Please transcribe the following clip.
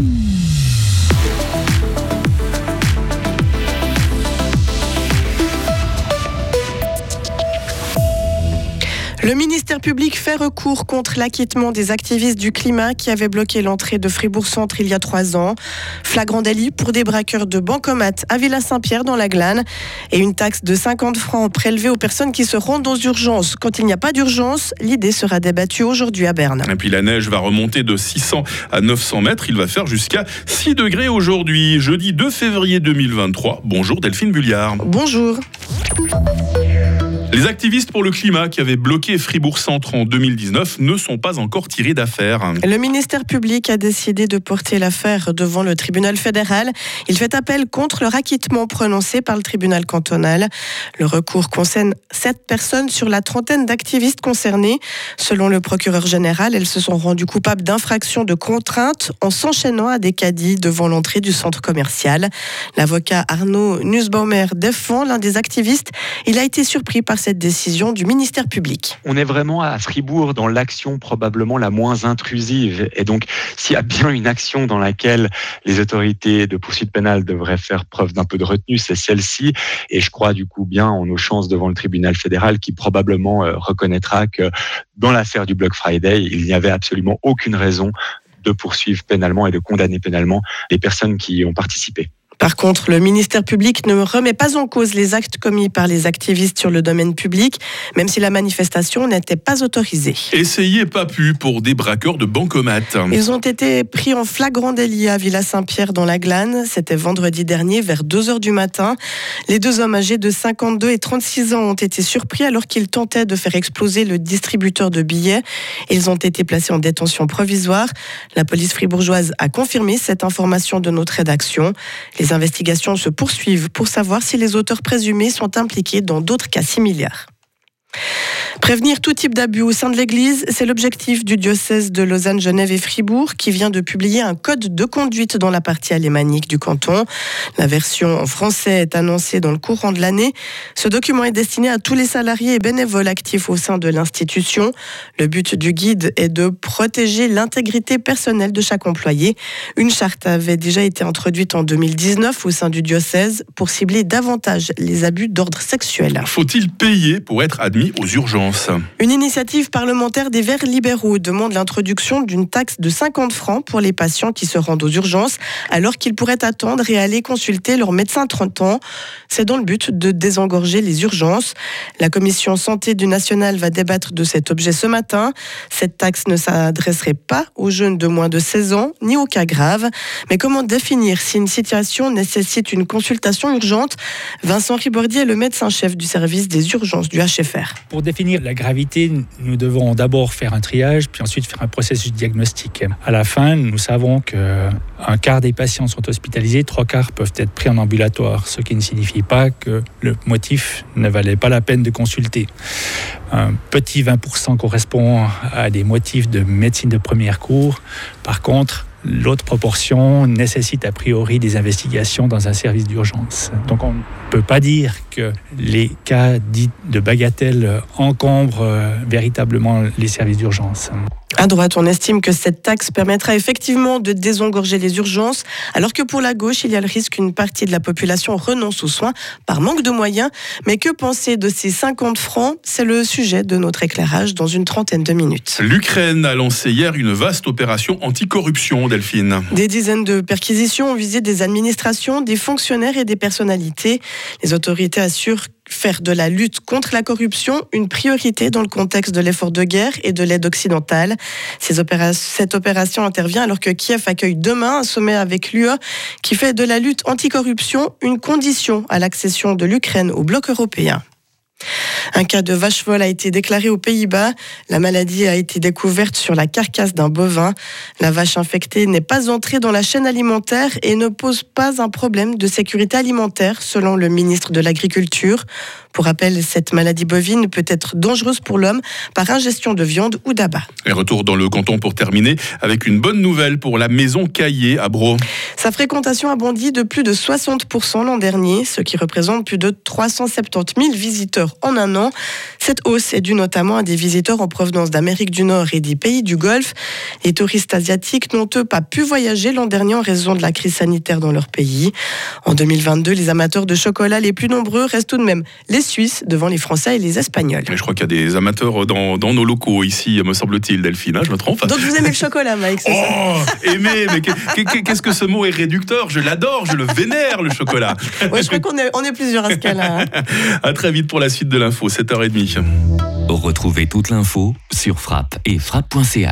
Mm. Le ministère public fait recours contre l'acquittement des activistes du climat qui avaient bloqué l'entrée de Fribourg-Centre il y a trois ans. Flagrant délit pour des braqueurs de bancomat à Villa-Saint-Pierre dans la Glane et une taxe de 50 francs prélevée aux personnes qui se rendent aux urgences. Quand il n'y a pas d'urgence, l'idée sera débattue aujourd'hui à Berne. Et puis la neige va remonter de 600 à 900 mètres. Il va faire jusqu'à 6 degrés aujourd'hui, jeudi 2 février 2023. Bonjour Delphine Bulliard. Bonjour. Les activistes pour le climat qui avaient bloqué Fribourg-Centre en 2019 ne sont pas encore tirés d'affaire. Le ministère public a décidé de porter l'affaire devant le tribunal fédéral. Il fait appel contre le acquittement prononcé par le tribunal cantonal. Le recours concerne sept personnes sur la trentaine d'activistes concernés. Selon le procureur général, elles se sont rendues coupables d'infraction de contrainte en s'enchaînant à des caddies devant l'entrée du centre commercial. L'avocat Arnaud Nussbaumer défend l'un des activistes. Il a été surpris par cette décision du ministère public. On est vraiment à Fribourg dans l'action probablement la moins intrusive. Et donc, s'il y a bien une action dans laquelle les autorités de poursuite pénale devraient faire preuve d'un peu de retenue, c'est celle-ci. Et je crois du coup bien en nos chances devant le tribunal fédéral qui probablement euh, reconnaîtra que dans l'affaire du Block Friday, il n'y avait absolument aucune raison de poursuivre pénalement et de condamner pénalement les personnes qui y ont participé. Par contre, le ministère public ne remet pas en cause les actes commis par les activistes sur le domaine public, même si la manifestation n'était pas autorisée. Essayez pas pu pour des braqueurs de bancomat. Ils ont été pris en flagrant délit à Villa Saint-Pierre dans la Glane. C'était vendredi dernier vers 2 heures du matin. Les deux hommes âgés de 52 et 36 ans ont été surpris alors qu'ils tentaient de faire exploser le distributeur de billets. Ils ont été placés en détention provisoire. La police fribourgeoise a confirmé cette information de notre rédaction. Les les investigations se poursuivent pour savoir si les auteurs présumés sont impliqués dans d'autres cas similaires. Prévenir tout type d'abus au sein de l'Église, c'est l'objectif du diocèse de Lausanne, Genève et Fribourg qui vient de publier un code de conduite dans la partie alémanique du canton. La version en français est annoncée dans le courant de l'année. Ce document est destiné à tous les salariés et bénévoles actifs au sein de l'institution. Le but du guide est de protéger l'intégrité personnelle de chaque employé. Une charte avait déjà été introduite en 2019 au sein du diocèse pour cibler davantage les abus d'ordre sexuel. Faut-il payer pour être admis aux urgences une initiative parlementaire des Verts libéraux demande l'introduction d'une taxe de 50 francs pour les patients qui se rendent aux urgences, alors qu'ils pourraient attendre et aller consulter leur médecin 30 ans. C'est dans le but de désengorger les urgences. La commission santé du national va débattre de cet objet ce matin. Cette taxe ne s'adresserait pas aux jeunes de moins de 16 ans ni aux cas graves. Mais comment définir si une situation nécessite une consultation urgente? Vincent Ribordier est le médecin-chef du service des urgences du HFR. Pour définir la gravité, nous devons d'abord faire un triage, puis ensuite faire un processus diagnostique. À la fin, nous savons qu'un quart des patients sont hospitalisés, trois quarts peuvent être pris en ambulatoire, ce qui ne signifie pas que le motif ne valait pas la peine de consulter. Un petit 20% correspond à des motifs de médecine de première cours. Par contre, L'autre proportion nécessite a priori des investigations dans un service d'urgence. Donc on ne peut pas dire que les cas dits de bagatelle encombrent euh, véritablement les services d'urgence. À droite, on estime que cette taxe permettra effectivement de désengorger les urgences, alors que pour la gauche, il y a le risque qu'une partie de la population renonce aux soins par manque de moyens. Mais que penser de ces 50 francs? C'est le sujet de notre éclairage dans une trentaine de minutes. L'Ukraine a lancé hier une vaste opération anticorruption, Delphine. Des dizaines de perquisitions ont visé des administrations, des fonctionnaires et des personnalités. Les autorités assurent faire de la lutte contre la corruption une priorité dans le contexte de l'effort de guerre et de l'aide occidentale. cette opération intervient alors que Kiev accueille demain un sommet avec l'UE qui fait de la lutte anticorruption une condition à l'accession de l'Ukraine au bloc européen. Un cas de vache folle a été déclaré aux Pays-Bas. La maladie a été découverte sur la carcasse d'un bovin. La vache infectée n'est pas entrée dans la chaîne alimentaire et ne pose pas un problème de sécurité alimentaire, selon le ministre de l'Agriculture. Pour rappel, cette maladie bovine peut être dangereuse pour l'homme par ingestion de viande ou d'abat. Et retour dans le canton pour terminer avec une bonne nouvelle pour la maison Caillé à Bro. Sa fréquentation a bondi de plus de 60% l'an dernier, ce qui représente plus de 370 000 visiteurs en un an. Cette hausse est due notamment à des visiteurs en provenance d'Amérique du Nord et des pays du Golfe. Les touristes asiatiques n'ont eux pas pu voyager l'an dernier en raison de la crise sanitaire dans leur pays. En 2022, les amateurs de chocolat les plus nombreux restent tout de même les Suisses devant les Français et les Espagnols. Mais je crois qu'il y a des amateurs dans, dans nos locaux ici, me semble-t-il, Delphine. hein, je me trompe Donc vous aimez le chocolat, Mike c'est ça Oh, aimer, mais que- que- qu'est-ce que ce mot est réducteur? Je l'adore, je le vénère, le chocolat. Ouais, je crois qu'on est, on est plusieurs à ce cas-là. hein. À très vite pour la suite de l'info, 7h30. Retrouvez toute l'info sur frappe et frappe.ch.